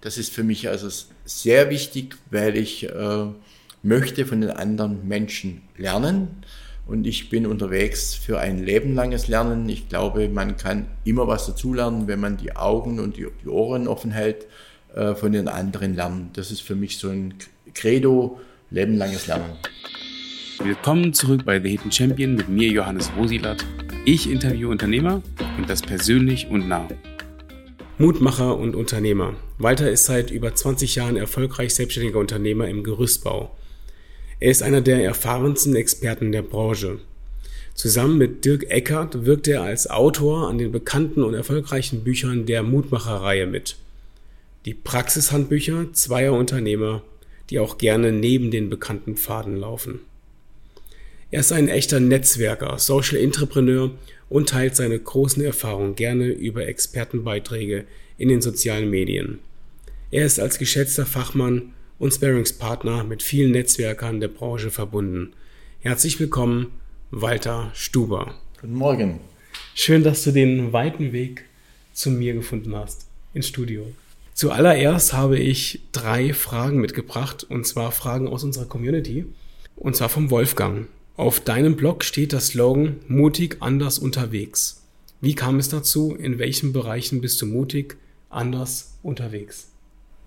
Das ist für mich also sehr wichtig, weil ich äh, möchte von den anderen Menschen lernen und ich bin unterwegs für ein lebenlanges Lernen. Ich glaube, man kann immer was dazulernen, wenn man die Augen und die, die Ohren offen hält, äh, von den anderen lernen. Das ist für mich so ein Credo, lebenlanges Lernen. Willkommen zurück bei The Hidden Champion mit mir, Johannes Rosilat. Ich interviewe Unternehmer und das persönlich und nah. Mutmacher und Unternehmer. Walter ist seit über 20 Jahren erfolgreich selbstständiger Unternehmer im Gerüstbau. Er ist einer der erfahrensten Experten der Branche. Zusammen mit Dirk Eckert wirkt er als Autor an den bekannten und erfolgreichen Büchern der Mutmacher-Reihe mit. Die Praxishandbücher zweier Unternehmer, die auch gerne neben den bekannten Pfaden laufen. Er ist ein echter Netzwerker, Social Entrepreneur und teilt seine großen Erfahrungen gerne über Expertenbeiträge in den sozialen Medien. Er ist als geschätzter Fachmann und Sparingspartner mit vielen Netzwerkern der Branche verbunden. Herzlich willkommen, Walter Stuber. Guten Morgen. Schön, dass du den weiten Weg zu mir gefunden hast, ins Studio. Zuallererst habe ich drei Fragen mitgebracht, und zwar Fragen aus unserer Community, und zwar vom Wolfgang. Auf deinem Blog steht der Slogan mutig anders unterwegs. Wie kam es dazu? In welchen Bereichen bist du mutig anders unterwegs?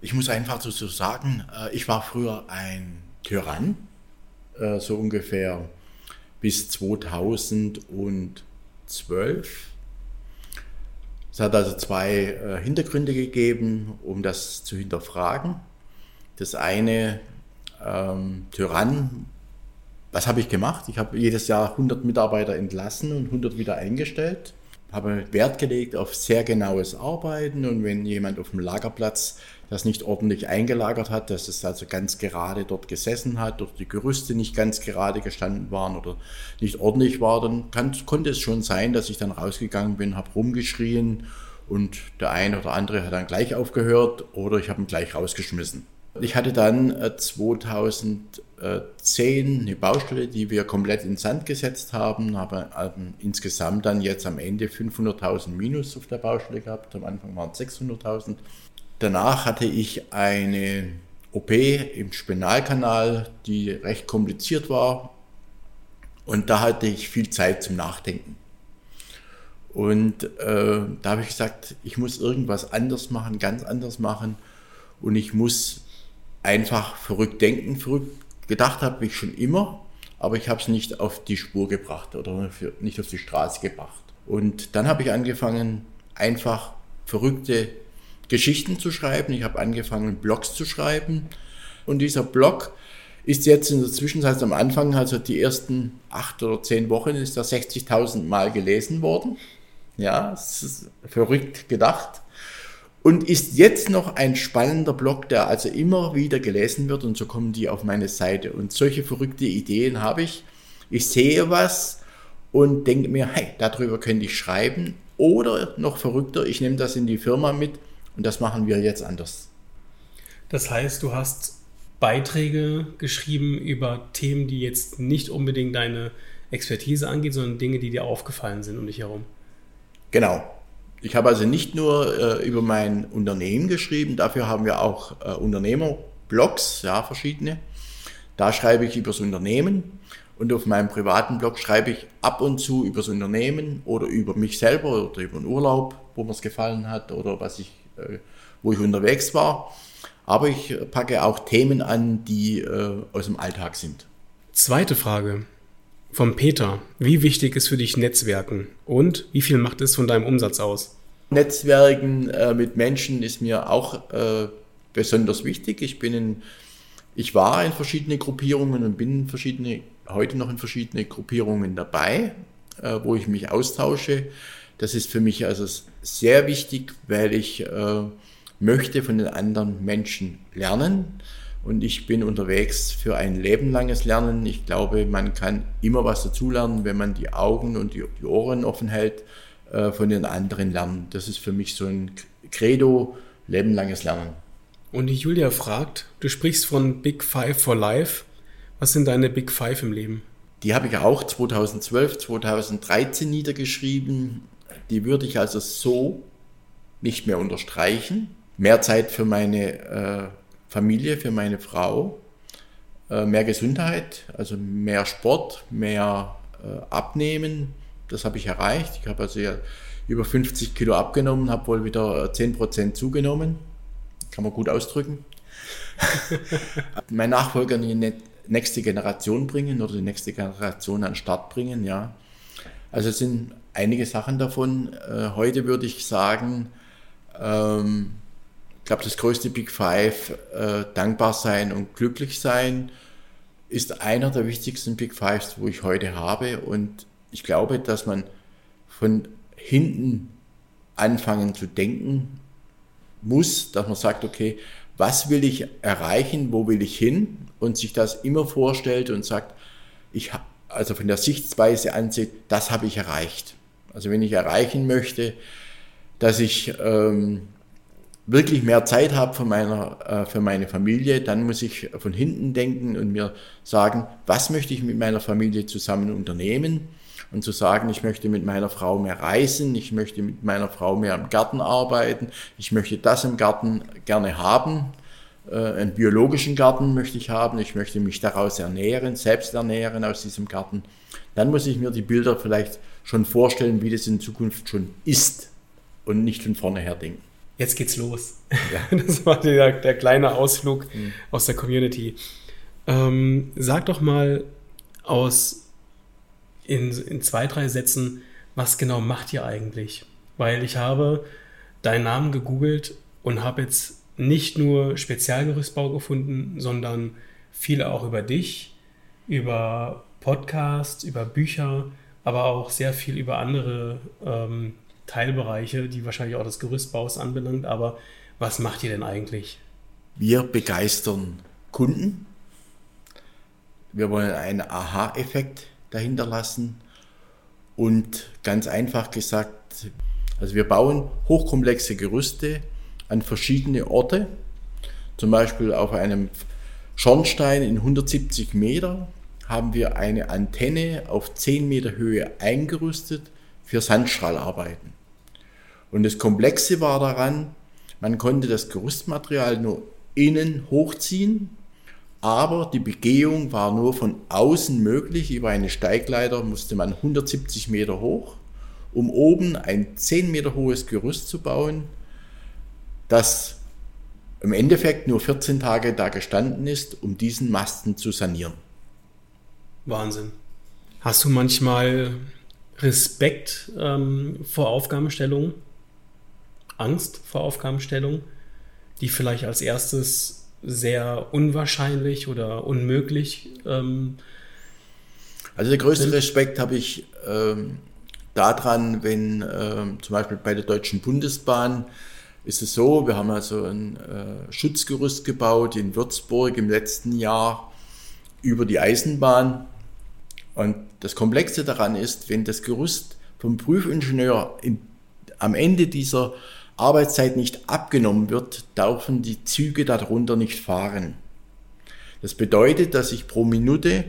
Ich muss einfach dazu sagen, äh, ich war früher ein Tyrann, äh, so ungefähr bis 2012. Es hat also zwei äh, Hintergründe gegeben, um das zu hinterfragen. Das eine, ähm, Tyrann was habe ich gemacht? Ich habe jedes Jahr 100 Mitarbeiter entlassen und 100 wieder eingestellt. Habe Wert gelegt auf sehr genaues Arbeiten und wenn jemand auf dem Lagerplatz das nicht ordentlich eingelagert hat, dass es also ganz gerade dort gesessen hat, oder die Gerüste nicht ganz gerade gestanden waren oder nicht ordentlich war, dann kann, konnte es schon sein, dass ich dann rausgegangen bin, habe rumgeschrien und der eine oder andere hat dann gleich aufgehört oder ich habe ihn gleich rausgeschmissen. Ich hatte dann 2010 äh, eine Baustelle, die wir komplett in Sand gesetzt haben, habe insgesamt dann jetzt am Ende 500.000 Minus auf der Baustelle gehabt. Am Anfang waren es 600.000. Danach hatte ich eine OP im Spinalkanal, die recht kompliziert war. Und da hatte ich viel Zeit zum Nachdenken. Und äh, da habe ich gesagt, ich muss irgendwas anders machen, ganz anders machen. Und ich muss einfach verrückt denken, verrückt gedacht habe ich schon immer, aber ich habe es nicht auf die Spur gebracht oder nicht auf die Straße gebracht. Und dann habe ich angefangen, einfach verrückte Geschichten zu schreiben. Ich habe angefangen, Blogs zu schreiben. Und dieser Blog ist jetzt in der Zwischenzeit am Anfang, also die ersten acht oder zehn Wochen, ist er 60.000 Mal gelesen worden. Ja, das ist verrückt gedacht und ist jetzt noch ein spannender Blog, der also immer wieder gelesen wird und so kommen die auf meine Seite. Und solche verrückte Ideen habe ich. Ich sehe was und denke mir, hey, darüber könnte ich schreiben. Oder noch verrückter, ich nehme das in die Firma mit und das machen wir jetzt anders. Das heißt, du hast Beiträge geschrieben über Themen, die jetzt nicht unbedingt deine Expertise angeht, sondern Dinge, die dir aufgefallen sind um dich herum. Genau, ich habe also nicht nur äh, über mein Unternehmen geschrieben, dafür haben wir auch äh, Unternehmerblogs, ja, verschiedene. Da schreibe ich über das Unternehmen und auf meinem privaten Blog schreibe ich ab und zu über das Unternehmen oder über mich selber oder über den Urlaub, wo mir es gefallen hat oder was ich, äh, wo ich unterwegs war. Aber ich packe auch Themen an, die äh, aus dem Alltag sind. Zweite Frage. Vom Peter. Wie wichtig ist für dich Netzwerken und wie viel macht es von deinem Umsatz aus? Netzwerken äh, mit Menschen ist mir auch äh, besonders wichtig. Ich bin in, ich war in verschiedene Gruppierungen und bin in verschiedene, heute noch in verschiedene Gruppierungen dabei, äh, wo ich mich austausche. Das ist für mich also sehr wichtig, weil ich äh, möchte von den anderen Menschen lernen und ich bin unterwegs für ein lebenlanges Lernen. Ich glaube, man kann immer was dazulernen, wenn man die Augen und die, die Ohren offen hält, äh, von den anderen lernen. Das ist für mich so ein Credo, lebenlanges Lernen. Und die Julia fragt, du sprichst von Big Five for Life. Was sind deine Big Five im Leben? Die habe ich auch 2012, 2013 niedergeschrieben. Die würde ich also so nicht mehr unterstreichen. mehr Zeit für meine äh, Familie, für meine Frau, äh, mehr Gesundheit, also mehr Sport, mehr äh, Abnehmen. Das habe ich erreicht. Ich habe also ja über 50 Kilo abgenommen, habe wohl wieder 10 Prozent zugenommen. Kann man gut ausdrücken. mein Nachfolger in die nächste Generation bringen oder die nächste Generation an den Start bringen, ja. Also es sind einige Sachen davon. Äh, heute würde ich sagen, ähm, ich glaube, das größte Big Five, äh, dankbar sein und glücklich sein, ist einer der wichtigsten Big Fives, wo ich heute habe. Und ich glaube, dass man von hinten anfangen zu denken muss, dass man sagt, okay, was will ich erreichen, wo will ich hin und sich das immer vorstellt und sagt, ich also von der Sichtweise ansieht, das habe ich erreicht. Also wenn ich erreichen möchte, dass ich ähm, wirklich mehr Zeit habe für, meiner, äh, für meine Familie, dann muss ich von hinten denken und mir sagen, was möchte ich mit meiner Familie zusammen unternehmen und zu sagen, ich möchte mit meiner Frau mehr reisen, ich möchte mit meiner Frau mehr im Garten arbeiten, ich möchte das im Garten gerne haben, äh, einen biologischen Garten möchte ich haben, ich möchte mich daraus ernähren, selbst ernähren aus diesem Garten. Dann muss ich mir die Bilder vielleicht schon vorstellen, wie das in Zukunft schon ist und nicht von vorne her denken. Jetzt geht's los. Ja. Das war der, der kleine Ausflug mhm. aus der Community. Ähm, sag doch mal aus in, in zwei, drei Sätzen, was genau macht ihr eigentlich? Weil ich habe deinen Namen gegoogelt und habe jetzt nicht nur Spezialgerüstbau gefunden, sondern viele auch über dich, über Podcasts, über Bücher, aber auch sehr viel über andere ähm, Teilbereiche, die wahrscheinlich auch das Gerüstbaus anbelangt. Aber was macht ihr denn eigentlich? Wir begeistern Kunden. Wir wollen einen Aha-Effekt dahinter lassen. Und ganz einfach gesagt, also wir bauen hochkomplexe Gerüste an verschiedene Orte, zum Beispiel auf einem Schornstein in 170 Meter haben wir eine Antenne auf 10 Meter Höhe eingerüstet für Sandstrahlarbeiten. Und das Komplexe war daran, man konnte das Gerüstmaterial nur innen hochziehen aber die Begehung war nur von außen möglich. Über eine Steigleiter musste man 170 Meter hoch, um oben ein 10 Meter hohes Gerüst zu bauen, das im Endeffekt nur 14 Tage da gestanden ist, um diesen Masten zu sanieren. Wahnsinn. Hast du manchmal Respekt ähm, vor Aufgabenstellungen? Angst vor Aufgabenstellungen, die vielleicht als erstes sehr unwahrscheinlich oder unmöglich. Ähm, also der größte sind. Respekt habe ich ähm, daran, wenn ähm, zum Beispiel bei der Deutschen Bundesbahn ist es so, wir haben also ein äh, Schutzgerüst gebaut in Würzburg im letzten Jahr über die Eisenbahn. Und das Komplexe daran ist, wenn das Gerüst vom Prüfingenieur in, am Ende dieser Arbeitszeit nicht abgenommen wird, dürfen die Züge darunter nicht fahren. Das bedeutet, dass ich pro Minute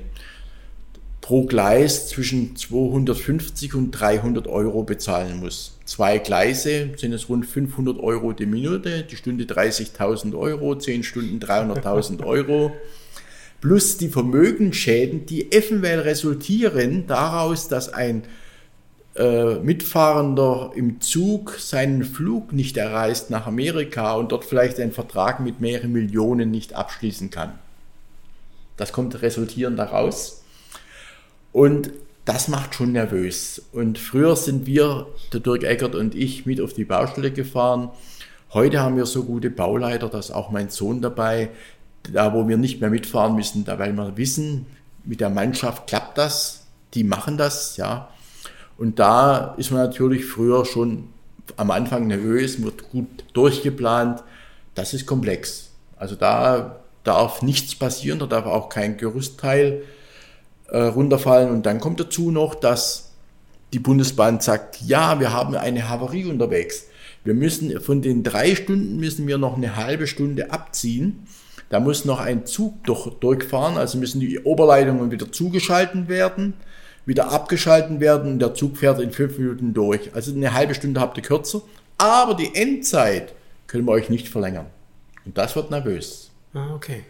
pro Gleis zwischen 250 und 300 Euro bezahlen muss. Zwei Gleise sind es rund 500 Euro die Minute, die Stunde 30.000 Euro, 10 Stunden 300.000 Euro. Plus die Vermögensschäden, die eventuell resultieren daraus, dass ein äh, Mitfahrender im Zug seinen Flug nicht erreicht nach Amerika und dort vielleicht einen Vertrag mit mehreren Millionen nicht abschließen kann. Das kommt resultierend daraus. Und das macht schon nervös. Und früher sind wir, der Dirk Eckert und ich, mit auf die Baustelle gefahren. Heute haben wir so gute Bauleiter, dass auch mein Sohn dabei, da wo wir nicht mehr mitfahren müssen, da weil wir wissen, mit der Mannschaft klappt das, die machen das, ja. Und da ist man natürlich früher schon am Anfang nervös, wird gut durchgeplant. Das ist komplex. Also da darf nichts passieren, da darf auch kein Gerüstteil äh, runterfallen. Und dann kommt dazu noch, dass die Bundesbahn sagt, ja, wir haben eine Havarie unterwegs. Wir müssen von den drei Stunden müssen wir noch eine halbe Stunde abziehen. Da muss noch ein Zug durch, durchfahren, also müssen die Oberleitungen wieder zugeschalten werden wieder abgeschalten werden und der Zug fährt in fünf Minuten durch. Also eine halbe Stunde habt ihr kürzer. Aber die Endzeit können wir euch nicht verlängern. Und das wird nervös. Ah, okay.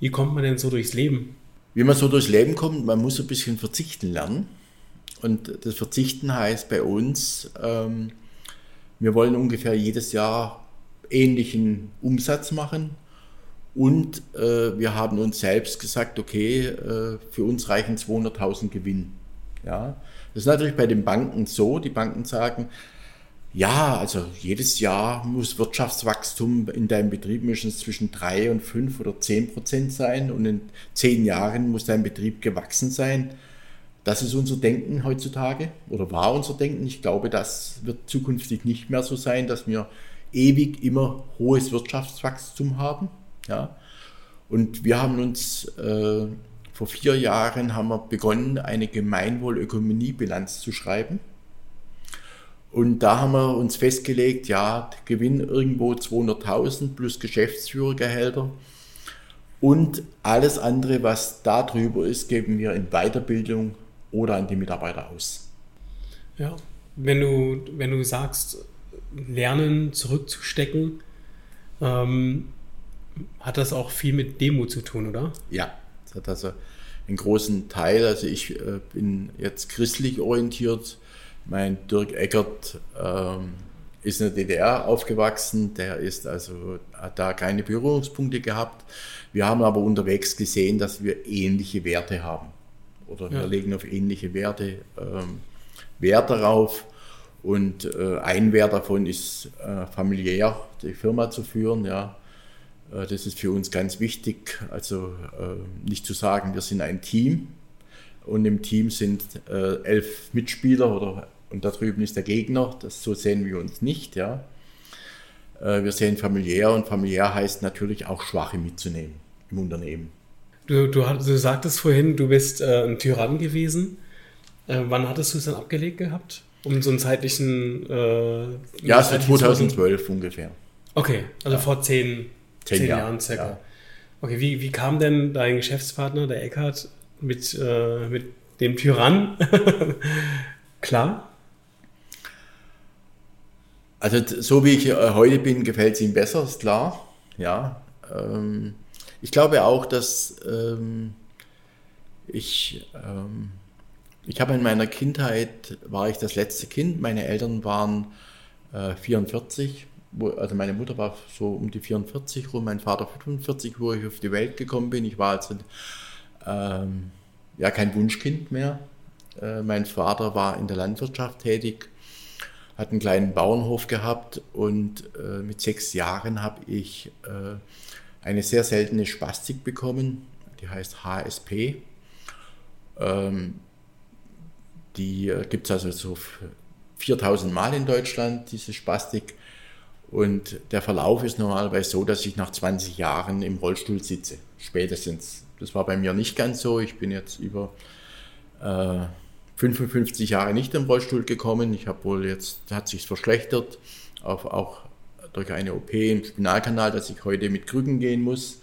Wie kommt man denn so durchs Leben? Wie man so durchs Leben kommt, man muss ein bisschen verzichten lernen. Und das Verzichten heißt bei uns, ähm, wir wollen ungefähr jedes Jahr ähnlichen Umsatz machen. Und äh, wir haben uns selbst gesagt, okay, äh, für uns reichen 200.000 Gewinn. Ja, das ist natürlich bei den Banken so. Die Banken sagen, ja, also jedes Jahr muss Wirtschaftswachstum in deinem Betrieb mindestens zwischen 3 und 5 oder 10 Prozent sein und in 10 Jahren muss dein Betrieb gewachsen sein. Das ist unser Denken heutzutage oder war unser Denken. Ich glaube, das wird zukünftig nicht mehr so sein, dass wir ewig immer hohes Wirtschaftswachstum haben. Ja. Und wir haben uns äh, vor vier Jahren haben wir begonnen, eine Gemeinwohlökonomiebilanz zu schreiben. Und da haben wir uns festgelegt, ja, Gewinn irgendwo 200.000 plus Geschäftsführergehälter. Und alles andere, was da drüber ist, geben wir in Weiterbildung oder an die Mitarbeiter aus. Ja, wenn du, wenn du sagst, lernen zurückzustecken, ähm, hat das auch viel mit Demo zu tun, oder? Ja, das hat also einen großen Teil. Also ich äh, bin jetzt christlich orientiert. Mein Dirk Eckert ähm, ist in der DDR aufgewachsen, der ist also hat da keine Berührungspunkte gehabt. Wir haben aber unterwegs gesehen, dass wir ähnliche Werte haben. Oder ja. wir legen auf ähnliche Werte ähm, Wert darauf. Und äh, ein Wert davon ist äh, familiär die Firma zu führen. Ja. Äh, das ist für uns ganz wichtig. Also äh, nicht zu sagen, wir sind ein Team und im Team sind äh, elf Mitspieler oder, und da drüben ist der Gegner. Das, so sehen wir uns nicht. Ja. Wir sehen familiär und familiär heißt natürlich auch Schwache mitzunehmen im Unternehmen. Du, du, du sagtest vorhin, du bist äh, ein Tyrann gewesen. Äh, wann hattest du es dann abgelegt gehabt? Um so einen zeitlichen. Äh, ja, so 2012 ungefähr. Okay, also ja. vor zehn zehn, zehn Jahren, Jahren circa. Ja. Okay, wie, wie kam denn dein Geschäftspartner, der Eckhard, mit, äh, mit dem Tyrann klar? Also so wie ich äh, heute bin, gefällt es ihm besser, ist klar. Ja. Ähm, ich glaube auch, dass ähm, ich, ähm, ich habe in meiner Kindheit, war ich das letzte Kind, meine Eltern waren äh, 44 wo, also meine Mutter war so um die 44 rum, mein Vater 45, wo ich auf die Welt gekommen bin. Ich war also ähm, ja kein Wunschkind mehr. Äh, mein Vater war in der Landwirtschaft tätig, hat einen kleinen Bauernhof gehabt und äh, mit sechs Jahren habe ich äh, eine sehr seltene Spastik bekommen, die heißt HSP. Ähm, die äh, gibt es also so 4000 Mal in Deutschland, diese Spastik. Und der Verlauf ist normalerweise so, dass ich nach 20 Jahren im Rollstuhl sitze, spätestens. Das war bei mir nicht ganz so. Ich bin jetzt über äh, 55 Jahre nicht im Rollstuhl gekommen. Ich habe wohl jetzt, hat sich verschlechtert, auch, auch durch eine OP im Spinalkanal, dass ich heute mit Krücken gehen muss.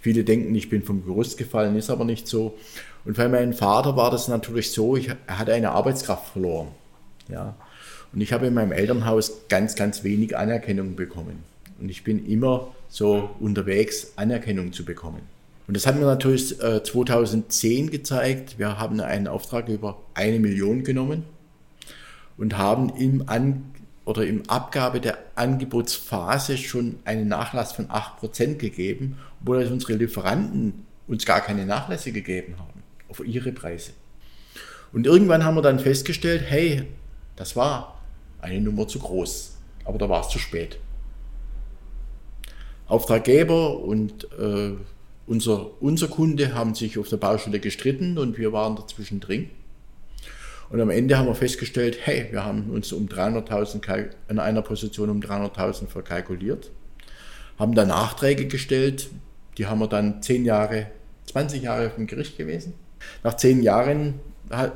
Viele denken, ich bin vom Gerüst gefallen, ist aber nicht so. Und bei meinem Vater war das natürlich so, ich, er hatte eine Arbeitskraft verloren. Ja. Und ich habe in meinem Elternhaus ganz, ganz wenig Anerkennung bekommen. Und ich bin immer so unterwegs, Anerkennung zu bekommen. Und das hat mir natürlich äh, 2010 gezeigt. Wir haben einen Auftrag über eine Million genommen und haben im, An oder im Abgabe der Angebotsphase schon einen Nachlass von 8% gegeben, obwohl unsere Lieferanten uns gar keine Nachlässe gegeben haben auf ihre Preise. Und irgendwann haben wir dann festgestellt, hey, das war eine Nummer zu groß. Aber da war es zu spät. Auftraggeber und äh, unser, unser Kunde haben sich auf der Baustelle gestritten und wir waren dazwischen drin. Und am Ende haben wir festgestellt, hey, wir haben uns um 300.000 in einer Position um 300.000 verkalkuliert, haben da Nachträge gestellt, die haben wir dann 10 Jahre, 20 Jahre vom Gericht gewesen. Nach 10 Jahren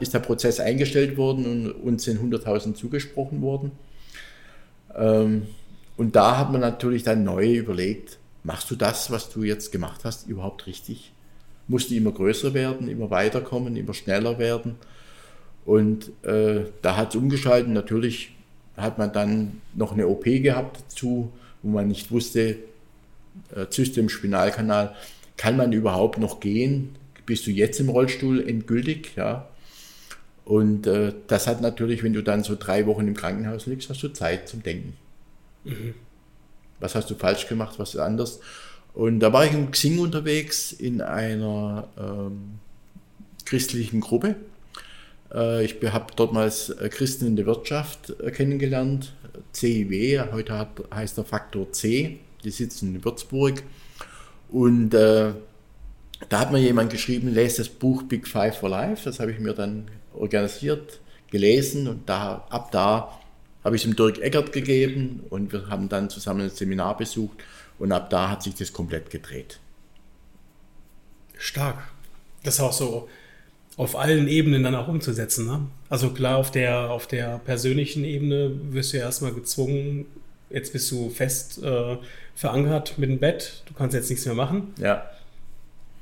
ist der Prozess eingestellt worden und uns sind 100.000 zugesprochen worden. Ähm, und da hat man natürlich dann neu überlegt, machst du das, was du jetzt gemacht hast, überhaupt richtig? Musst du immer größer werden, immer weiterkommen, immer schneller werden? Und äh, da hat es umgeschaltet. Natürlich hat man dann noch eine OP gehabt dazu, wo man nicht wusste, äh, Zyste im Spinalkanal, kann man überhaupt noch gehen? Bist du jetzt im Rollstuhl endgültig? Ja. Und äh, das hat natürlich, wenn du dann so drei Wochen im Krankenhaus liegst, hast du Zeit zum Denken. Mhm. Was hast du falsch gemacht, was ist anders? Und da war ich im Xing unterwegs in einer ähm, christlichen Gruppe. Äh, ich habe dortmals äh, Christen in der Wirtschaft äh, kennengelernt, CIW, heute hat, heißt der Faktor C, die sitzen in Würzburg. Und äh, da hat mir jemand geschrieben, lese das Buch Big Five for Life, das habe ich mir dann organisiert, gelesen und da, ab da habe ich es dem Dirk Eckert gegeben und wir haben dann zusammen ein Seminar besucht und ab da hat sich das komplett gedreht. Stark. Das ist auch so auf allen Ebenen dann auch umzusetzen. Ne? Also klar, auf der, auf der persönlichen Ebene wirst du ja erstmal gezwungen, jetzt bist du fest äh, verankert mit dem Bett, du kannst jetzt nichts mehr machen. Ja.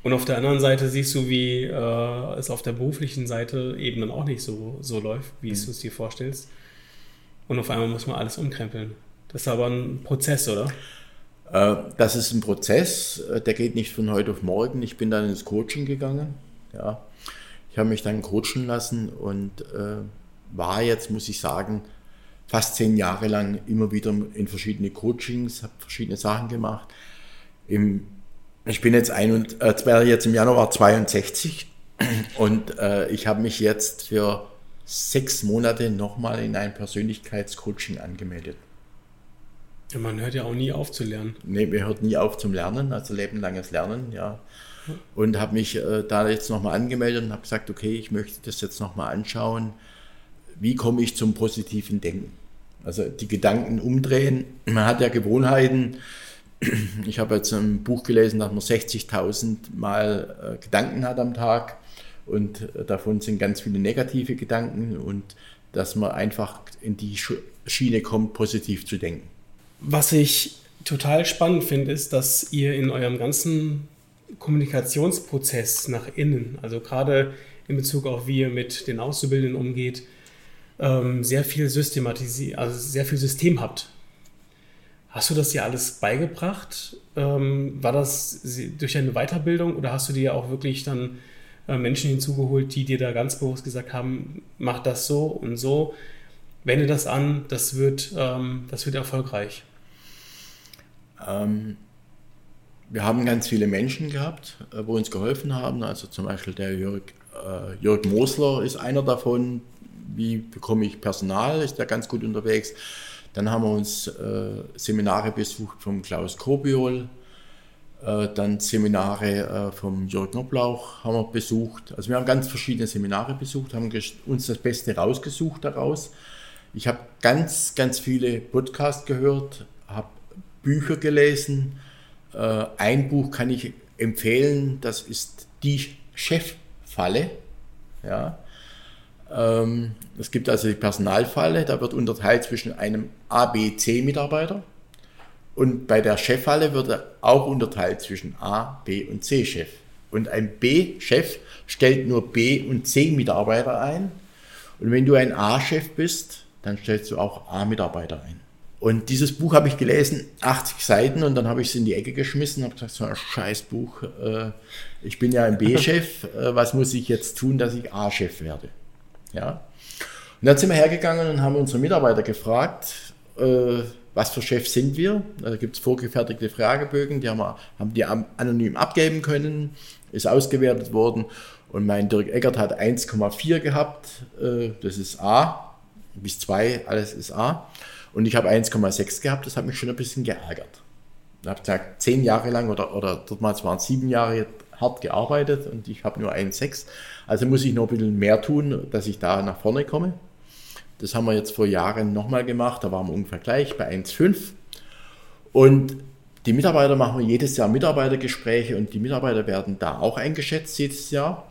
Und auf der anderen Seite siehst du, wie äh, es auf der beruflichen Seite eben dann auch nicht so, so läuft, wie mhm. du es dir vorstellst. Und auf einmal muss man alles umkrempeln. Das ist aber ein Prozess, oder? Äh, das ist ein Prozess, äh, der geht nicht von heute auf morgen. Ich bin dann ins Coaching gegangen. Ja. Ich habe mich dann coachen lassen und äh, war jetzt, muss ich sagen, fast zehn Jahre lang immer wieder in verschiedene Coachings, habe verschiedene Sachen gemacht. Im ich bin jetzt, ein und, äh, jetzt im Januar 62 und äh, ich habe mich jetzt für sechs Monate nochmal in ein Persönlichkeitscoaching angemeldet. Ja, man hört ja auch nie auf zu lernen. Nee, man hört nie auf zum Lernen, also lebenlanges Lernen, ja. Und habe mich äh, da jetzt nochmal angemeldet und habe gesagt, okay, ich möchte das jetzt nochmal anschauen. Wie komme ich zum positiven Denken? Also die Gedanken umdrehen. Man hat ja Gewohnheiten, ich habe jetzt ein Buch gelesen, dass man 60.000 Mal äh, Gedanken hat am Tag und äh, davon sind ganz viele negative Gedanken und dass man einfach in die Schiene kommt, positiv zu denken. Was ich total spannend finde, ist, dass ihr in eurem ganzen Kommunikationsprozess nach innen, also gerade in Bezug auf wie ihr mit den Auszubildenden umgeht, ähm, sehr viel systematisiert, also sehr viel System habt. Hast du das dir alles beigebracht? Ähm, war das durch eine Weiterbildung oder hast du dir auch wirklich dann äh, Menschen hinzugeholt, die dir da ganz bewusst gesagt haben, mach das so und so, wende das an, das wird, ähm, das wird erfolgreich? Ähm, wir haben ganz viele Menschen gehabt, äh, wo uns geholfen haben. Also zum Beispiel der Jörg, äh, Jörg Mosler ist einer davon. Wie bekomme ich Personal? Ist der ganz gut unterwegs. Dann haben wir uns äh, Seminare besucht vom Klaus Kobiol, äh, dann Seminare äh, vom Jörg Knoblauch haben wir besucht. Also wir haben ganz verschiedene Seminare besucht, haben uns das Beste rausgesucht daraus. Ich habe ganz, ganz viele Podcasts gehört, habe Bücher gelesen. Äh, ein Buch kann ich empfehlen, das ist Die Cheffalle. Ja, ähm, es gibt also die Personalfalle, da wird unterteilt zwischen einem A, B, C-Mitarbeiter. Und bei der Cheffalle wird auch unterteilt zwischen A, B und C-Chef. Und ein B-Chef stellt nur B- und C-Mitarbeiter ein. Und wenn du ein A-Chef bist, dann stellst du auch A-Mitarbeiter ein. Und dieses Buch habe ich gelesen, 80 Seiten, und dann habe ich es in die Ecke geschmissen und habe gesagt, so ein Scheißbuch, äh, ich bin ja ein B-Chef, äh, was muss ich jetzt tun, dass ich A-Chef werde? Ja. Und dann sind wir hergegangen und haben unsere Mitarbeiter gefragt, äh, was für Chefs sind wir. Da gibt es vorgefertigte Fragebögen, die haben, wir, haben die anonym abgeben können, ist ausgewertet worden. Und mein Dirk Eckert hat 1,4 gehabt, das ist A, bis 2, alles ist A. Und ich habe 1,6 gehabt, das hat mich schon ein bisschen geärgert. Ich habe gesagt, zehn Jahre lang oder, oder damals waren es sieben Jahre hart gearbeitet und ich habe nur 1,6. Also muss ich noch ein bisschen mehr tun, dass ich da nach vorne komme. Das haben wir jetzt vor Jahren nochmal gemacht, da waren wir ungefähr gleich bei 1,5. Und die Mitarbeiter machen jedes Jahr Mitarbeitergespräche und die Mitarbeiter werden da auch eingeschätzt jedes Jahr.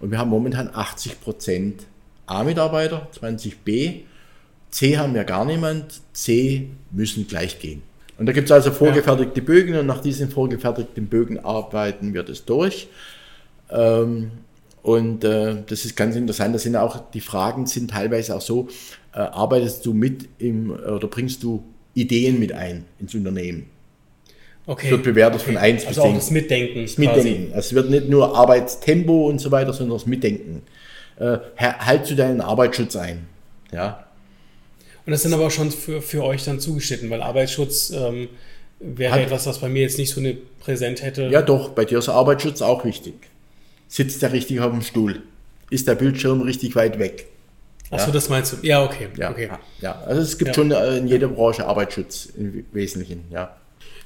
Und wir haben momentan 80 Prozent A-Mitarbeiter, 20 B. C haben wir gar niemand, C müssen gleich gehen. Und da gibt es also vorgefertigte ja. Bögen und nach diesen vorgefertigten Bögen arbeiten wir das durch. Ähm, Und äh, das ist ganz interessant. Das sind auch, die Fragen sind teilweise auch so, äh, arbeitest du mit im, oder bringst du Ideen mit ein ins Unternehmen? Okay. Es wird bewertet okay. von 1 also bis 10. Also das Mitdenken. Das Mitdenken. Also es wird nicht nur Arbeitstempo und so weiter, sondern das Mitdenken. Äh, halt zu deinen Arbeitsschutz ein. Ja. Und das sind aber auch schon für, für euch dann zugeschnitten, weil Arbeitsschutz ähm, wäre Hat, etwas, was bei mir jetzt nicht so eine Präsent hätte. Ja, doch, bei dir ist Arbeitsschutz auch wichtig. Sitzt der richtig auf dem Stuhl? Ist der Bildschirm richtig weit weg? Achso, ja. das meinst du? Ja, okay. Ja, okay. ja. also es gibt ja. schon äh, in jeder Branche Arbeitsschutz im Wesentlichen, ja.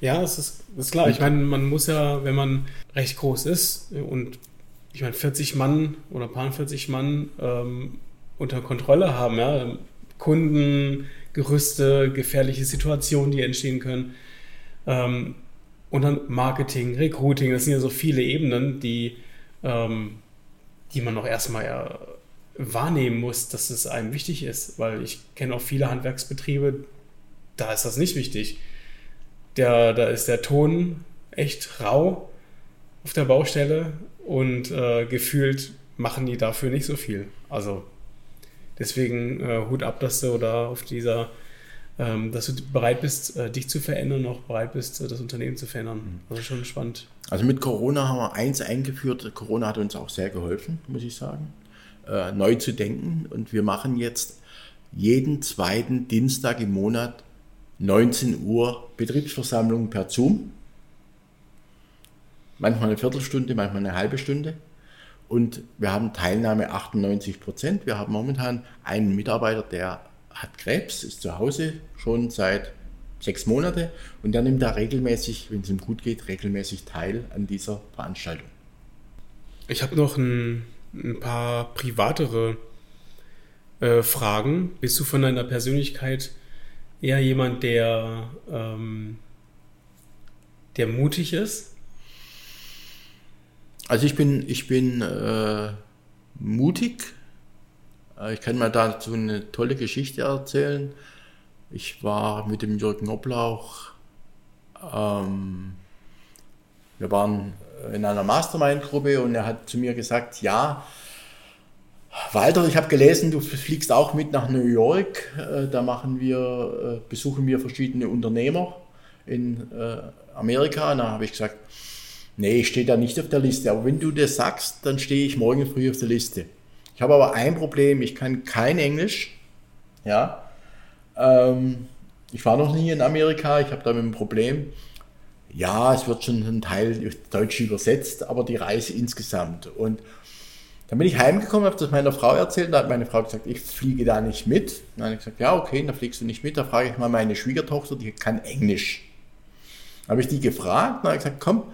Ja, das ist, das ist klar. Ich meine, man muss ja, wenn man recht groß ist und ich meine, 40 Mann oder paar 40 Mann ähm, unter Kontrolle haben, ja, Kunden, Gerüste, gefährliche Situationen, die entstehen können. Ähm, und dann Marketing, Recruiting, das sind ja so viele Ebenen, die, ähm, die man noch erstmal ja wahrnehmen muss, dass es einem wichtig ist, weil ich kenne auch viele Handwerksbetriebe, da ist das nicht wichtig. Der, da ist der Ton echt rau auf der Baustelle und äh, gefühlt machen die dafür nicht so viel. Also deswegen äh, Hut ab, dass du da auf dieser, ähm, dass du bereit bist, äh, dich zu verändern, auch bereit bist, äh, das Unternehmen zu verändern. Mhm. Ist schon spannend. Also mit Corona haben wir eins eingeführt. Corona hat uns auch sehr geholfen, muss ich sagen äh, neu zu denken. Und wir machen jetzt jeden zweiten Dienstag im Monat 19 Uhr Betriebsversammlung per Zoom. Manchmal eine Viertelstunde, manchmal eine halbe Stunde. Und wir haben Teilnahme 98 Prozent. Wir haben momentan einen Mitarbeiter, der hat Krebs, ist zu Hause schon seit sechs Monate und der nimmt da regelmäßig, wenn es ihm gut geht, regelmäßig teil an dieser Veranstaltung. Ich habe noch ein ein paar privatere äh, Fragen. Bist du von deiner Persönlichkeit eher jemand, der, ähm, der mutig ist? Also ich bin, ich bin äh, mutig. Äh, ich kann mal dazu eine tolle Geschichte erzählen. Ich war mit dem Jürgen Oblauch, ähm, wir waren in einer Mastermind-Gruppe und er hat zu mir gesagt, ja, Walter, ich habe gelesen, du fliegst auch mit nach New York. Äh, da machen wir, äh, besuchen wir verschiedene Unternehmer in äh, Amerika. Und da habe ich gesagt, nee, ich stehe da nicht auf der Liste. Aber wenn du das sagst, dann stehe ich morgen früh auf der Liste. Ich habe aber ein Problem, ich kann kein Englisch. Ja. Ähm, ich war noch nie in Amerika, ich habe da ein Problem ja, es wird schon ein Teil Deutsch übersetzt, aber die Reise insgesamt. Und dann bin ich heimgekommen, habe das meiner Frau erzählt, da hat meine Frau gesagt, ich fliege da nicht mit. Dann habe ich gesagt, ja, okay, dann fliegst du nicht mit. Da frage ich mal meine Schwiegertochter, die kann Englisch. Dann habe ich die gefragt, dann habe ich gesagt, komm,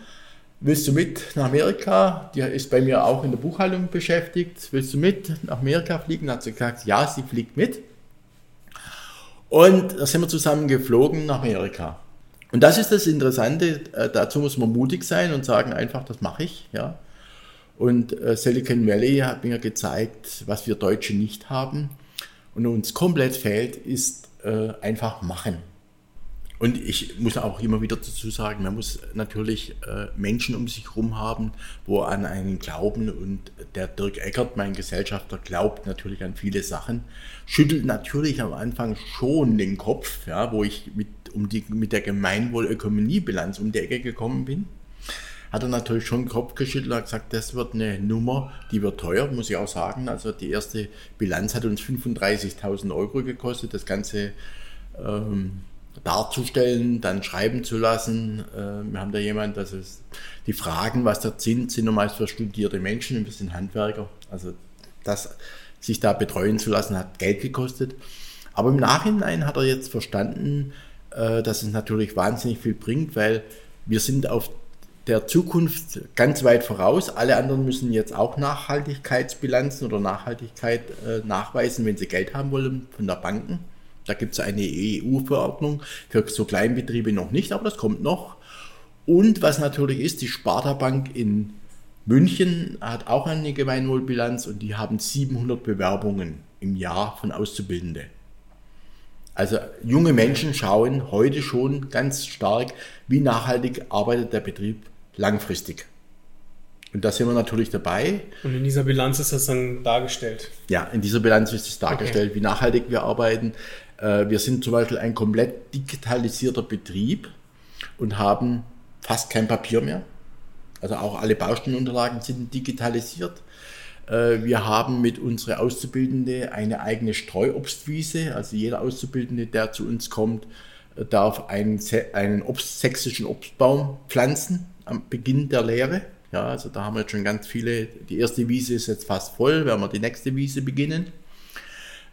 willst du mit nach Amerika? Die ist bei mir auch in der Buchhaltung beschäftigt. Willst du mit nach Amerika fliegen? Hat sie gesagt, ja, sie fliegt mit. Und da sind wir zusammen geflogen nach Amerika. Und das ist das Interessante, äh, dazu muss man mutig sein und sagen einfach, das mache ich. Ja. Und äh, Silicon Valley hat mir gezeigt, was wir Deutsche nicht haben und uns komplett fehlt, ist äh, einfach machen. Und ich muss auch immer wieder dazu sagen, man muss natürlich äh, Menschen um sich herum haben, wo an einen glauben. Und der Dirk Eckert, mein Gesellschafter, glaubt natürlich an viele Sachen, schüttelt natürlich am Anfang schon den Kopf, ja, wo ich mit, um die, mit der Gemeinwohlökonomiebilanz um die Ecke gekommen bin. Hat er natürlich schon den Kopf geschüttelt und gesagt, das wird eine Nummer, die wird teuer, muss ich auch sagen. Also die erste Bilanz hat uns 35.000 Euro gekostet. Das Ganze ähm, darzustellen, dann schreiben zu lassen. Äh, wir haben da jemand, das ist die Fragen, was da sind, sind meist für studierte Menschen, wir sind Handwerker. Also das sich da betreuen zu lassen, hat Geld gekostet. Aber im Nachhinein hat er jetzt verstanden, äh, dass es natürlich wahnsinnig viel bringt, weil wir sind auf der Zukunft ganz weit voraus. Alle anderen müssen jetzt auch Nachhaltigkeitsbilanzen oder Nachhaltigkeit äh, nachweisen, wenn sie Geld haben wollen von der Banken. Da gibt es eine EU-Verordnung, für so Kleinbetriebe noch nicht, aber das kommt noch. Und was natürlich ist, die Sparta Bank in München hat auch eine Gemeinwohlbilanz und die haben 700 Bewerbungen im Jahr von Auszubildende. Also junge Menschen schauen heute schon ganz stark, wie nachhaltig arbeitet der Betrieb langfristig. Und da sind wir natürlich dabei. Und in dieser Bilanz ist das dann dargestellt? Ja, in dieser Bilanz ist es dargestellt, okay. wie nachhaltig wir arbeiten. Äh, wir sind zum Beispiel ein komplett digitalisierter Betrieb und haben fast kein Papier mehr. Also auch alle Baustellenunterlagen sind digitalisiert. Äh, wir haben mit unserer Auszubildende eine eigene Streuobstwiese. Also jeder Auszubildende, der zu uns kommt, äh, darf einen, einen Obst, sächsischen Obstbaum pflanzen am Beginn der Lehre. Ja, also da haben wir jetzt schon ganz viele. Die erste Wiese ist jetzt fast voll, werden wir die nächste Wiese beginnen.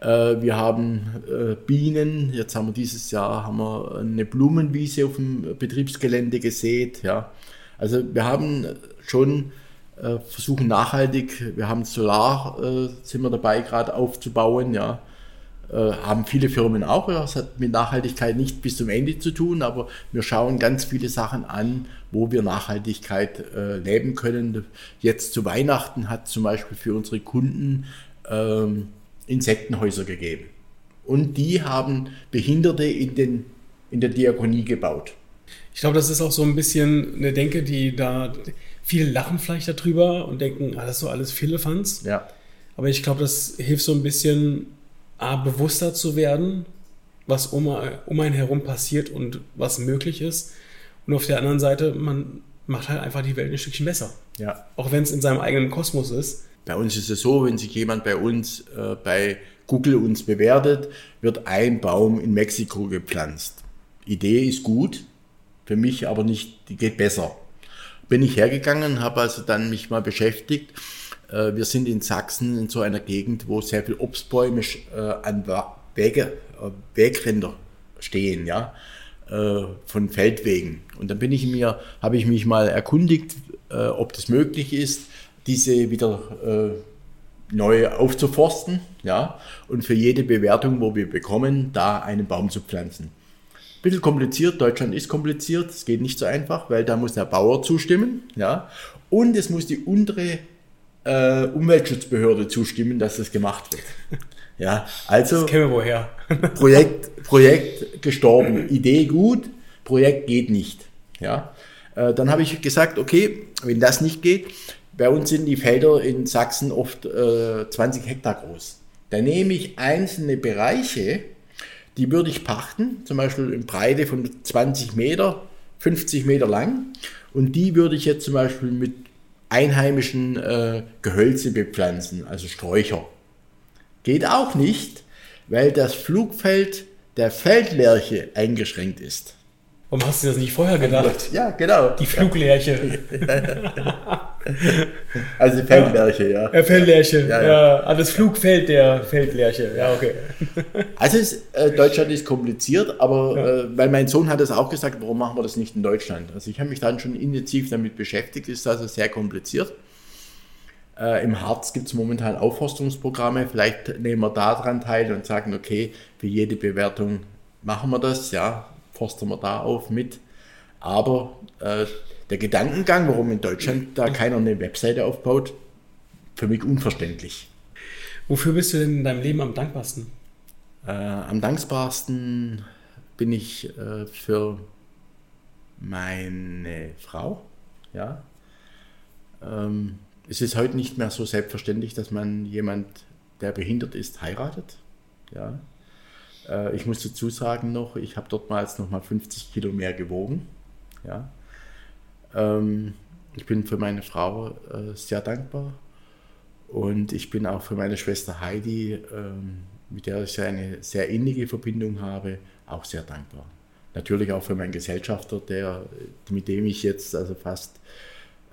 Äh, wir haben äh, Bienen. Jetzt haben wir dieses Jahr haben wir eine Blumenwiese auf dem Betriebsgelände gesät. Ja, also wir haben schon äh, versuchen nachhaltig. Wir haben Solar sind dabei gerade aufzubauen. Ja, haben viele Firmen auch. Das hat mit Nachhaltigkeit nicht bis zum Ende zu tun, aber wir schauen ganz viele Sachen an, wo wir Nachhaltigkeit leben können. Jetzt zu Weihnachten hat zum Beispiel für unsere Kunden ähm, Insektenhäuser gegeben. Und die haben Behinderte in, den, in der Diakonie gebaut. Ich glaube, das ist auch so ein bisschen eine Denke, die da, viele lachen vielleicht darüber und denken, ah, das ist so alles Philippans. Ja. Aber ich glaube, das hilft so ein bisschen, A, bewusster zu werden, was um, um einen herum passiert und was möglich ist. Und auf der anderen Seite, man macht halt einfach die Welt ein Stückchen besser. Ja. Auch wenn es in seinem eigenen Kosmos ist. Bei uns ist es so, wenn sich jemand bei uns äh, bei Google uns bewertet, wird ein Baum in Mexiko gepflanzt. Idee ist gut, für mich aber nicht, die geht besser. Bin ich hergegangen, habe also dann mich mal beschäftigt äh, wir sind in Sachsen in so einer Gegend, wo sehr viele Obstbäume äh, an Wege, äh, Wegränder stehen, ja, von Feldwegen. Und dann bin ich mir, habe ich mich mal erkundigt, ob das möglich ist, diese wieder neu aufzuforsten, ja, und für jede Bewertung, wo wir bekommen, da einen Baum zu pflanzen. Bisschen kompliziert, Deutschland ist kompliziert, es geht nicht so einfach, weil da muss der Bauer zustimmen, ja, und es muss die untere äh, Umweltschutzbehörde zustimmen, dass das gemacht wird. Ja, also das kennen wir woher. Projekt, Projekt gestorben, Idee gut, Projekt geht nicht. Ja, äh, dann habe ich gesagt, okay, wenn das nicht geht, bei uns sind die Felder in Sachsen oft äh, 20 Hektar groß. Da nehme ich einzelne Bereiche, die würde ich pachten, zum Beispiel in Breite von 20 Meter, 50 Meter lang, und die würde ich jetzt zum Beispiel mit einheimischen äh, Gehölze bepflanzen, also Sträucher. Geht auch nicht, weil das Flugfeld der Feldlerche eingeschränkt ist. Warum hast du das nicht vorher gedacht? Ja, genau. Die Fluglerche. also die Feldlerche, ja. Ja, Feldlerche, ja. ja. Ah, das Flugfeld der Feldlerche, ja, okay. Also es, äh, Deutschland ist kompliziert, aber ja. äh, weil mein Sohn hat es auch gesagt, warum machen wir das nicht in Deutschland? Also ich habe mich dann schon intensiv damit beschäftigt, ist also sehr kompliziert. Äh, Im Harz gibt es momentan Aufforstungsprogramme, vielleicht nehmen wir daran teil und sagen, okay, für jede Bewertung machen wir das, ja, forsten wir da auf mit. Aber äh, der Gedankengang, warum in Deutschland da keiner eine Webseite aufbaut, für mich unverständlich. Wofür bist du denn in deinem Leben am dankbarsten? Äh, am dankbarsten bin ich äh, für meine Frau. Ja. Ähm, es ist heute nicht mehr so selbstverständlich, dass man jemand, der behindert ist, heiratet. Ja. Äh, ich muss dazu sagen noch, ich habe dortmals noch mal 50 Kilo mehr gewogen. Ja. Ähm, ich bin für meine Frau äh, sehr dankbar und ich bin auch für meine Schwester Heidi, ähm, mit der ich eine sehr innige Verbindung habe, auch sehr dankbar. Natürlich auch für meinen Gesellschafter, der, mit dem ich jetzt also fast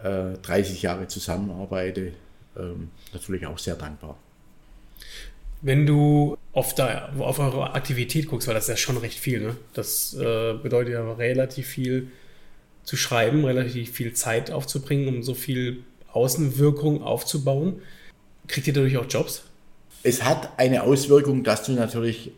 äh, 30 Jahre zusammenarbeite, ähm, natürlich auch sehr dankbar. Wenn du auf, da, auf eure Aktivität guckst, weil das ist ja schon recht viel, ne? das äh, bedeutet ja relativ viel zu schreiben, relativ viel Zeit aufzubringen, um so viel Außenwirkung aufzubauen. Kriegt ihr dadurch auch Jobs? Es hat eine Auswirkung, dass du natürlich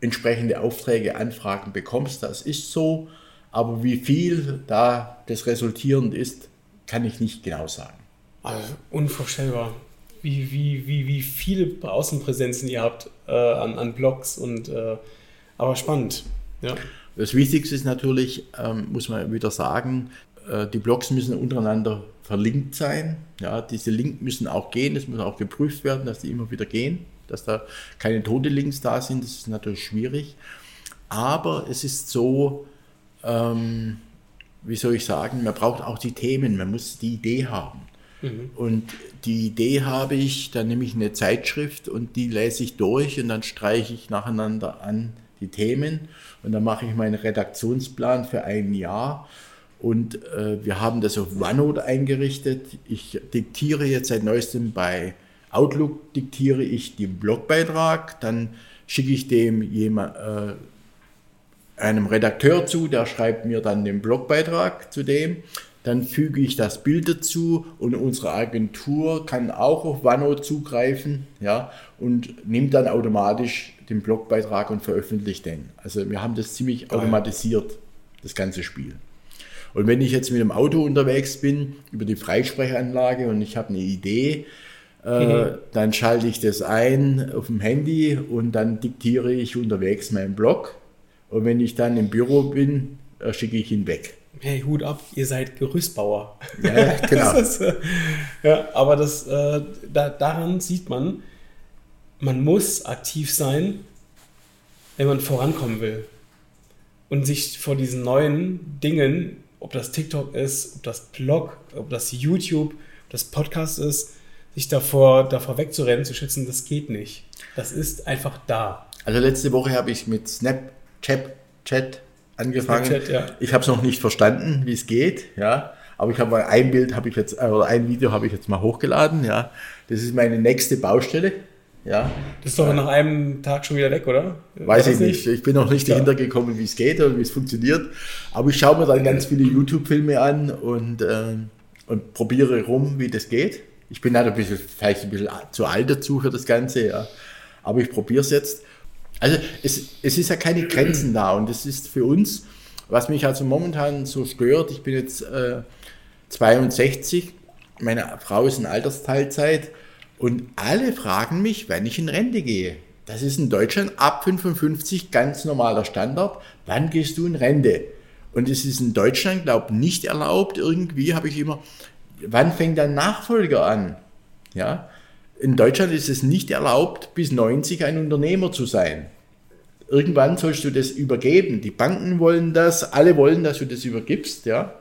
entsprechende Aufträge, Anfragen bekommst. Das ist so. Aber wie viel da das resultierend ist, kann ich nicht genau sagen. Also unvorstellbar wie, wie, wie, wie viele Außenpräsenzen ihr habt äh, an, an Blogs und äh, aber spannend. Ja. Das Wichtigste ist natürlich, ähm, muss man wieder sagen, äh, die Blogs müssen untereinander verlinkt sein. Ja, diese Links müssen auch gehen, es muss auch geprüft werden, dass die immer wieder gehen, dass da keine tote Links da sind. Das ist natürlich schwierig. Aber es ist so, ähm, wie soll ich sagen, man braucht auch die Themen, man muss die Idee haben. Mhm. Und die Idee habe ich, dann nehme ich eine Zeitschrift und die lese ich durch und dann streiche ich nacheinander an die Themen und dann mache ich meinen Redaktionsplan für ein Jahr und äh, wir haben das auf OneNote eingerichtet. Ich diktiere jetzt seit neuestem bei Outlook, diktiere ich den Blogbeitrag, dann schicke ich dem jemand, äh, einem Redakteur zu, der schreibt mir dann den Blogbeitrag zu dem. Dann füge ich das Bild dazu und unsere Agentur kann auch auf OneNote zugreifen ja, und nimmt dann automatisch den Blogbeitrag und veröffentlicht den. Also wir haben das ziemlich Geil. automatisiert, das ganze Spiel. Und wenn ich jetzt mit dem Auto unterwegs bin, über die Freisprechanlage und ich habe eine Idee, äh, mhm. dann schalte ich das ein auf dem Handy und dann diktiere ich unterwegs meinen Blog. Und wenn ich dann im Büro bin, äh, schicke ich ihn weg. Hey, Hut ab, ihr seid Gerüstbauer. Ja, genau. ist, äh, ja, aber das, äh, da, daran sieht man, man muss aktiv sein, wenn man vorankommen will. Und sich vor diesen neuen Dingen ob das TikTok ist, ob das Blog, ob das YouTube, ob das Podcast ist, sich davor, davor wegzurennen, zu schützen, das geht nicht. Das ist einfach da. Also letzte Woche habe ich mit Snapchat Chat angefangen. Snapchat, ja. Ich habe es noch nicht verstanden, wie es geht, ja. Aber ich habe mal ein Bild habe ich jetzt, oder ein Video habe ich jetzt mal hochgeladen, ja. Das ist meine nächste Baustelle. Ja. Das ist doch nach einem Tag schon wieder weg, oder? Weiß ich nicht. Ich bin noch nicht ja. dahinter gekommen, wie es geht oder wie es funktioniert. Aber ich schaue mir dann ganz viele YouTube-Filme an und, äh, und probiere rum, wie das geht. Ich bin halt ein bisschen, vielleicht ein bisschen zu alt dazu für das Ganze, ja. Aber ich probiere es jetzt. Also es, es ist ja keine Grenzen da und das ist für uns, was mich also momentan so stört, ich bin jetzt äh, 62, meine Frau ist in Altersteilzeit und alle fragen mich, wann ich in Rente gehe. Das ist in Deutschland ab 55 ganz normaler Standard. Wann gehst du in Rente? Und es ist in Deutschland, glaube ich, nicht erlaubt. Irgendwie habe ich immer, wann fängt dein Nachfolger an? Ja? In Deutschland ist es nicht erlaubt, bis 90 ein Unternehmer zu sein. Irgendwann sollst du das übergeben. Die Banken wollen das, alle wollen, dass du das übergibst. Ja?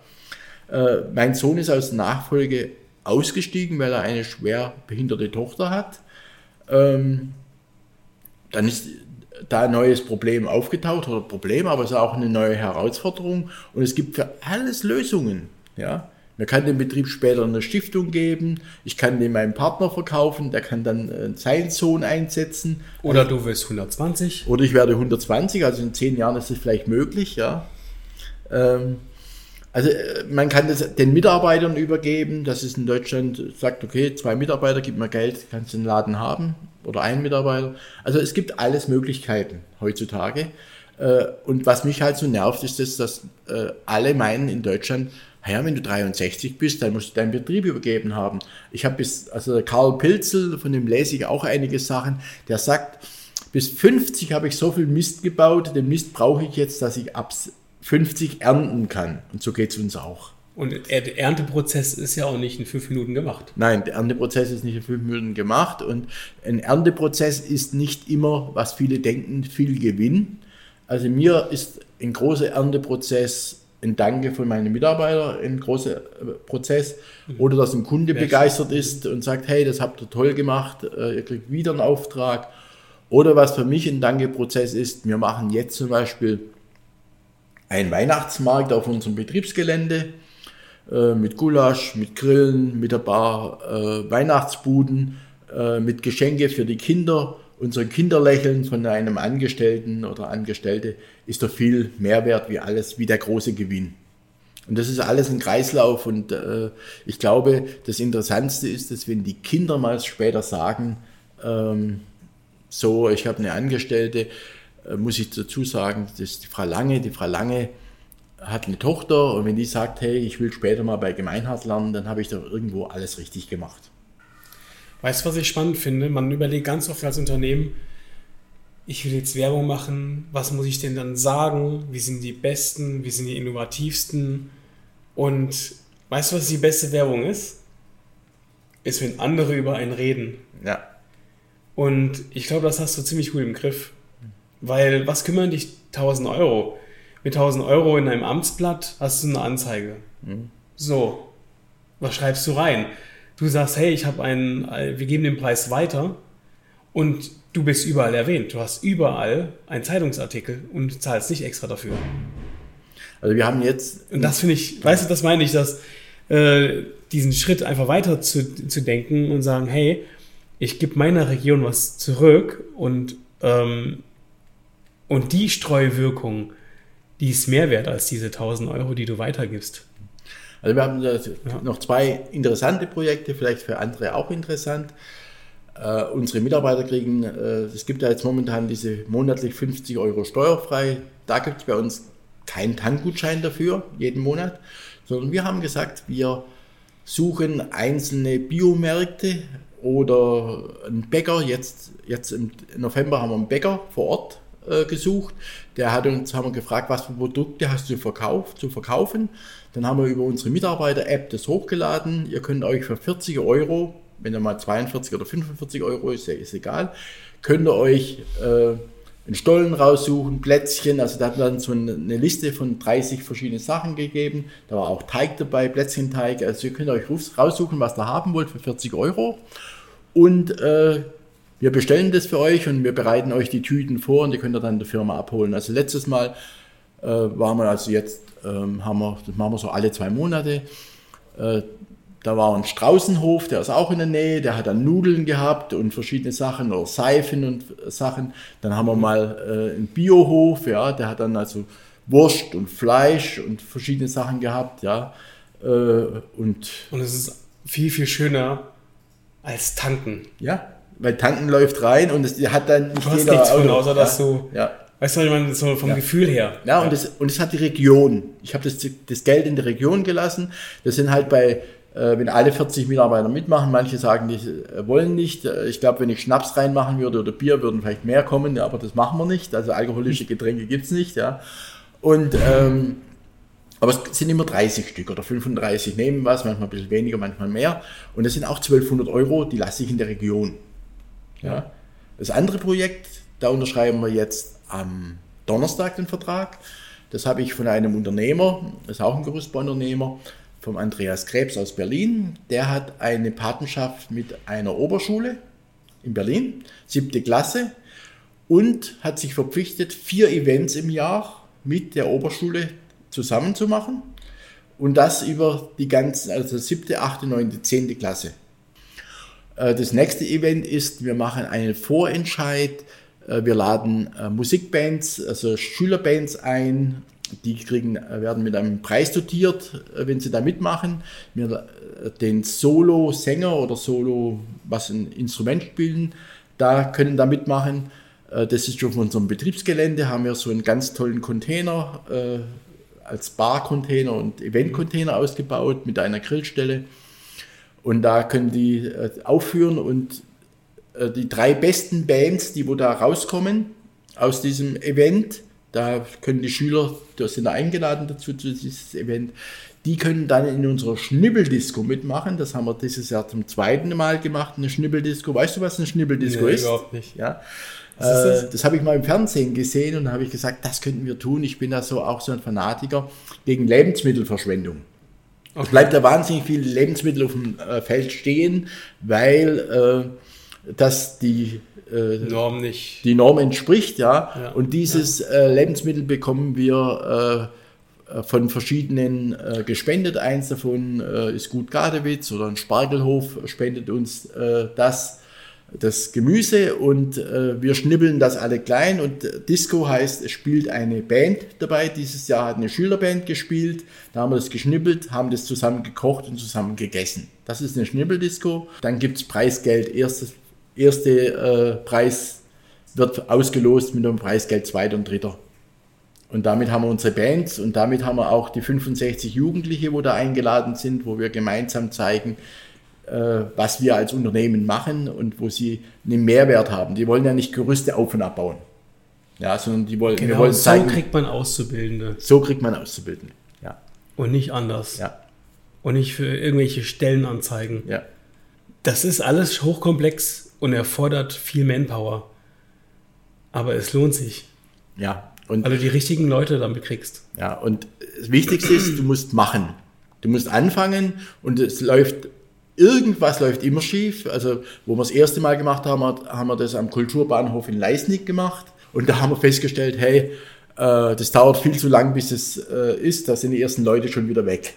Äh, mein Sohn ist aus Nachfolge ausgestiegen, weil er eine schwer behinderte Tochter hat. Ähm, dann ist da ein neues Problem aufgetaucht oder Problem, aber es ist auch eine neue Herausforderung und es gibt für alles Lösungen. Ja? Man kann den Betrieb später eine Stiftung geben, ich kann den meinem Partner verkaufen, der kann dann äh, seinen Sohn einsetzen. Oder also, du wirst 120. Oder ich werde 120, also in zehn Jahren ist es vielleicht möglich, ja. Ähm, also äh, man kann das den Mitarbeitern übergeben, dass es in Deutschland sagt, okay, zwei Mitarbeiter, gib mir Geld, kannst den Laden haben oder einen Mitarbeiter. Also es gibt alles Möglichkeiten heutzutage. Äh, und was mich halt so nervt, ist das, dass äh, alle meinen in Deutschland, ja, wenn du 63 bist, dann musst du deinen Betrieb übergeben haben. Ich habe bis, also Karl Pilzel, von dem lese ich auch einige Sachen, der sagt, bis 50 habe ich so viel Mist gebaut, den Mist brauche ich jetzt, dass ich ab 50 ernten kann. Und so geht es uns auch. Und der Ernteprozess ist ja auch nicht in fünf Minuten gemacht. Nein, der Ernteprozess ist nicht in fünf Minuten gemacht. Und ein Ernteprozess ist nicht immer, was viele denken, viel Gewinn. Also mir ist ein großer Ernteprozess ein Danke von meinen Mitarbeitern, ein großer äh, Prozess. Mhm. Oder dass ein Kunde Wer begeistert ist und sagt, hey, das habt ihr toll gemacht, äh, ihr kriegt wieder einen Auftrag. Oder was für mich ein Danke-Prozess ist, wir machen jetzt zum Beispiel ein Weihnachtsmarkt auf unserem Betriebsgelände äh, mit Gulasch, mit Grillen, mit ein paar äh, Weihnachtsbuden, äh, mit Geschenke für die Kinder. Unser Kinderlächeln von einem Angestellten oder Angestellte ist doch viel Mehrwert wie alles, wie der große Gewinn. Und das ist alles ein Kreislauf und ich glaube, das Interessantste ist, dass wenn die Kinder mal später sagen, ähm, so, ich habe eine Angestellte, muss ich dazu sagen, das ist die Frau Lange. Die Frau Lange hat eine Tochter und wenn die sagt, hey, ich will später mal bei Gemeinhardt lernen, dann habe ich doch irgendwo alles richtig gemacht. Weißt du, was ich spannend finde? Man überlegt ganz oft als Unternehmen, ich will jetzt Werbung machen, was muss ich denn dann sagen? Wie sind die Besten? Wie sind die innovativsten? Und weißt du, was die beste Werbung ist? Ist, wenn andere über einen reden. Ja. Und ich glaube, das hast du ziemlich gut im Griff. Weil was kümmern dich 1000 Euro? Mit 1000 Euro in einem Amtsblatt hast du eine Anzeige. Mhm. So, was schreibst du rein? Du sagst, hey, ich habe einen, wir geben den Preis weiter und du bist überall erwähnt. Du hast überall einen Zeitungsartikel und zahlst nicht extra dafür. Also wir haben jetzt. Und das finde ich, weißt du, das meine ich, dass äh, diesen Schritt einfach weiter zu, zu denken und sagen, hey, ich gebe meiner Region was zurück und, ähm, und die Streuwirkung, die ist mehr wert als diese 1000 Euro, die du weitergibst. Also wir haben noch zwei interessante Projekte, vielleicht für andere auch interessant. Uh, unsere Mitarbeiter kriegen, uh, es gibt ja jetzt momentan diese monatlich 50 Euro steuerfrei. Da gibt es bei uns keinen Tankgutschein dafür, jeden Monat, sondern wir haben gesagt, wir suchen einzelne Biomärkte oder einen Bäcker. Jetzt, jetzt im November haben wir einen Bäcker vor Ort äh, gesucht. Der hat uns haben gefragt, was für Produkte hast du verkauft, zu verkaufen. Dann haben wir über unsere Mitarbeiter-App das hochgeladen. Ihr könnt euch für 40 Euro, wenn ihr mal 42 oder 45 Euro ist, ist egal, könnt ihr euch äh, einen Stollen raussuchen, Plätzchen. Also da hat dann so eine, eine Liste von 30 verschiedenen Sachen gegeben. Da war auch Teig dabei, Plätzchenteig. Also ihr könnt euch raussuchen, was ihr haben wollt für 40 Euro. Und äh, wir bestellen das für euch und wir bereiten euch die Tüten vor und die könnt ihr dann in der Firma abholen. Also letztes Mal äh, waren wir also jetzt, ähm, haben wir, das machen wir so alle zwei Monate. Äh, da war ein Straußenhof, der ist auch in der Nähe, der hat dann Nudeln gehabt und verschiedene Sachen oder Seifen und Sachen. Dann haben wir mal äh, einen Biohof, ja, der hat dann also Wurst und Fleisch und verschiedene Sachen gehabt, ja. Äh, und, und es ist viel, viel schöner als tanken. Ja, weil tanken läuft rein und es hat dann nicht du hast jeder nichts Auto. Von, außer dass ja, du ja. Weißt du, ich meine, so vom ja. Gefühl her. Ja, und, Das, und das hat die Region. Ich habe das, das Geld in die Region gelassen. Das sind halt bei, äh, wenn alle 40 Mitarbeiter mitmachen, manche sagen, die äh, wollen nicht. Äh, ich glaube, wenn ich Schnaps reinmachen würde oder Bier, würden vielleicht mehr kommen, aber das machen wir nicht. Also alkoholische Getränke gibt es nicht. Ja. Und, ähm, aber es sind immer 30 Stück oder 35 nehmen was, manchmal ein bisschen weniger, manchmal mehr. Und das sind auch 1200 Euro, die lasse ich in der Region. Ja. Das andere Projekt, da unterschreiben wir jetzt am Donnerstag den Vertrag. Das habe ich von einem Unternehmer, ist auch ein Gerüstbauunternehmer, vom Andreas Krebs aus Berlin. Der hat eine Patenschaft mit einer Oberschule in Berlin, siebte Klasse, und hat sich verpflichtet, vier Events im Jahr mit der Oberschule zusammen zu machen. Und das über die ganzen, also siebte, achte, neunte, zehnte Klasse. Äh, das nächste Event ist, wir machen einen Vorentscheid äh, wir laden äh, Musikbands, also Schülerbands ein. Die kriegen, werden mit einem Preis dotiert, wenn sie da mitmachen. Wir den Solo-Sänger oder Solo, was ein Instrument spielen, da können da mitmachen. Das ist schon auf unserem Betriebsgelände, haben wir so einen ganz tollen Container als Bar-Container und Event-Container ausgebaut mit einer Grillstelle. Und da können die aufführen und äh, die drei besten Bands, die wo da rauskommen aus diesem Event, da können die Schüler, da sind eingeladen dazu zu dieses Event, die können dann in unserer Schnibbeldisco mitmachen. Das haben wir dieses Jahr zum zweiten Mal gemacht, eine Schnibbeldisco. Weißt du, was eine Schnibbeldisco nee, ist? überhaupt nicht. Ja. das, äh, das habe ich mal im Fernsehen gesehen und habe ich gesagt, das könnten wir tun. Ich bin da so auch so ein Fanatiker gegen Lebensmittelverschwendung. Okay. Es bleibt da wahnsinnig viel Lebensmittel auf dem äh, Feld stehen, weil äh, dass die äh, Norm nicht die Norm entspricht, ja. ja und dieses ja. Äh, Lebensmittel bekommen wir äh, von verschiedenen äh, gespendet. Eins davon äh, ist Gut Gadewitz oder ein Spargelhof spendet uns äh, das das Gemüse und äh, wir schnibbeln das alle klein und Disco heißt, es spielt eine Band dabei. Dieses Jahr hat eine Schülerband gespielt, da haben wir das geschnibbelt, haben das zusammen gekocht und zusammen gegessen. Das ist eine Schnibbeldisco. Dann gibt es Preisgeld, erstes erste äh, Preis wird ausgelost mit einem Preisgeld zweiter und dritter. Und damit haben wir unsere Bands und damit haben wir auch die 65 Jugendliche, wo da eingeladen sind, wo wir gemeinsam zeigen, äh, was wir als Unternehmen machen und wo sie einen Mehrwert haben. Die wollen ja nicht Gerüste auf und abbauen. Ja, sondern die wollen, genau, wir wollen zeigen. So kriegt man Auszubildende. So kriegt man Auszubildende. Ja. und nicht anders. Ja. Und nicht für irgendwelche Stellenanzeigen. Ja. Das ist alles hochkomplex und erfordert viel Manpower. Aber es lohnt sich, Ja. weil Und, du die richtigen Leute damit kriegst. ja, und das Wichtigste ist, du musst machen. Du musst anfangen und es läuft, irgendwas läuft immer schief. Also, wo wir das erste Mal gemacht haben, haben wir das am Kulturbahnhof in Leisnig gemacht. Und da haben wir festgestellt, hey, äh, das dauert viel zu lang, bis es äh, ist. Da sind die ersten Leute schon wieder weg.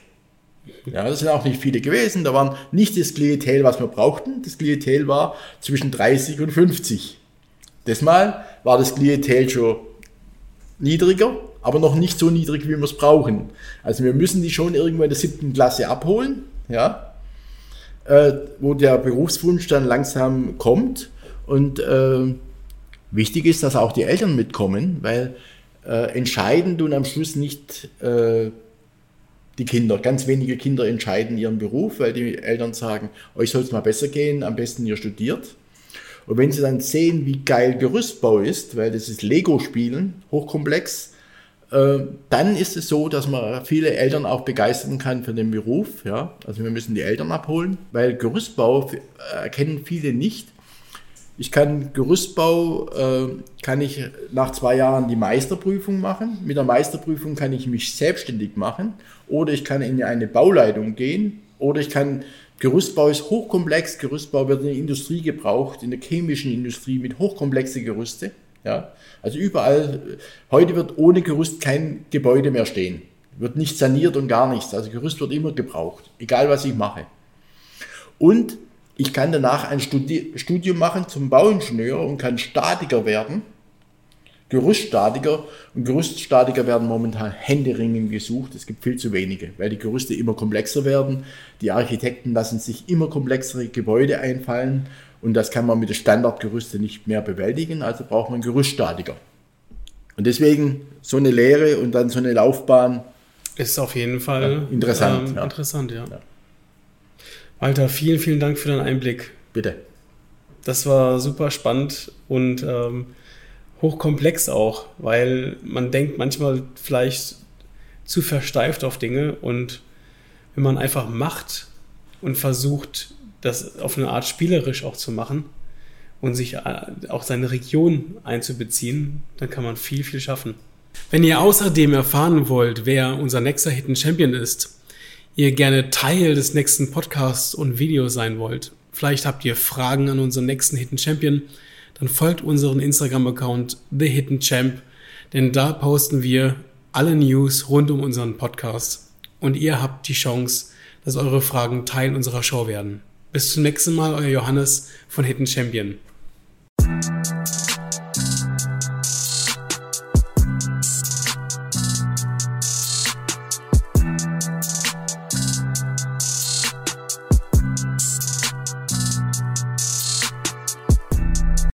Ja, das sind auch nicht viele gewesen. Da waren nicht das Klientel, was wir brauchten. Das Klientel war zwischen 30 und 50. Das Mal war das Klientel schon niedriger, aber noch nicht so niedrig, wie wir es brauchen. Also wir müssen die schon irgendwo in der siebten Klasse abholen, ja, äh, wo der Berufswunsch dann langsam kommt. Und äh, wichtig ist, dass auch die Eltern mitkommen, weil äh, entscheiden tun am Schluss nicht äh, die Kinder. Ganz wenige Kinder entscheiden ihren Beruf, weil die Eltern sagen, euch soll es mal besser gehen, am besten ihr studiert. Und wenn sie dann sehen, wie geil Gerüstbau ist, weil das ist Lego-Spielen, hochkomplex, dann ist es so, dass man viele Eltern auch begeistern kann für den Beruf. Ja? Also wir müssen die Eltern abholen, weil Gerüstbau äh, erkennen viele nicht. Ich kann Gerüstbau, äh, kann ich nach zwei Jahren die Meisterprüfung machen. Mit der Meisterprüfung kann ich mich selbstständig machen oder ich kann in eine Bauleitung gehen oder ich kann, Gerüstbau ist hochkomplex, Gerüstbau wird in der Industrie gebraucht, in der chemischen Industrie mit hochkomplexe Gerüste. Ja? Also überall, heute wird ohne Gerüst kein Gebäude mehr stehen. Wird nicht saniert und gar nichts. Also Gerüst wird immer gebraucht, egal was ich mache. Und ich kann danach ein Studi Studium machen zum Bauingenieur und kann Statiker werden, Gerüststatiker. Und Gerüststatiker werden momentan händeringend gesucht. Es gibt viel zu wenige, weil die Gerüste immer komplexer werden. Die Architekten lassen sich immer komplexere Gebäude einfallen und das kann man mit den Standardgerüste nicht mehr bewältigen. Also braucht man Gerüststatiker. Und deswegen so eine Lehre und dann so eine Laufbahn. Ist auf jeden Fall Ja, interessant, Ähm, ja. Interessant, ja. Ja. Walter, vielen, vielen Dank für deinen Einblick. Bitte. Das war super spannend und ähm, hochkomplex auch, weil man denkt manchmal vielleicht zu versteift auf Dinge und wenn man einfach macht und versucht, das auf eine Art spielerisch auch zu machen und sich äh, auch seine Region einzubeziehen, dann kann man viel, viel schaffen. Wenn ihr außerdem erfahren wollt, wer unser nächster Hidden Champion ist, ihr gerne Teil des nächsten Podcasts und Videos sein wollt, vielleicht habt ihr Fragen an unseren nächsten Hidden Champion, dann folgt unseren Instagram-Account The Hidden Champ, denn da posten wir alle News rund um unseren Podcast und ihr habt die Chance, dass eure Fragen Teil unserer Show werden. Bis zum nächsten Mal, euer Johannes von Hidden Champion.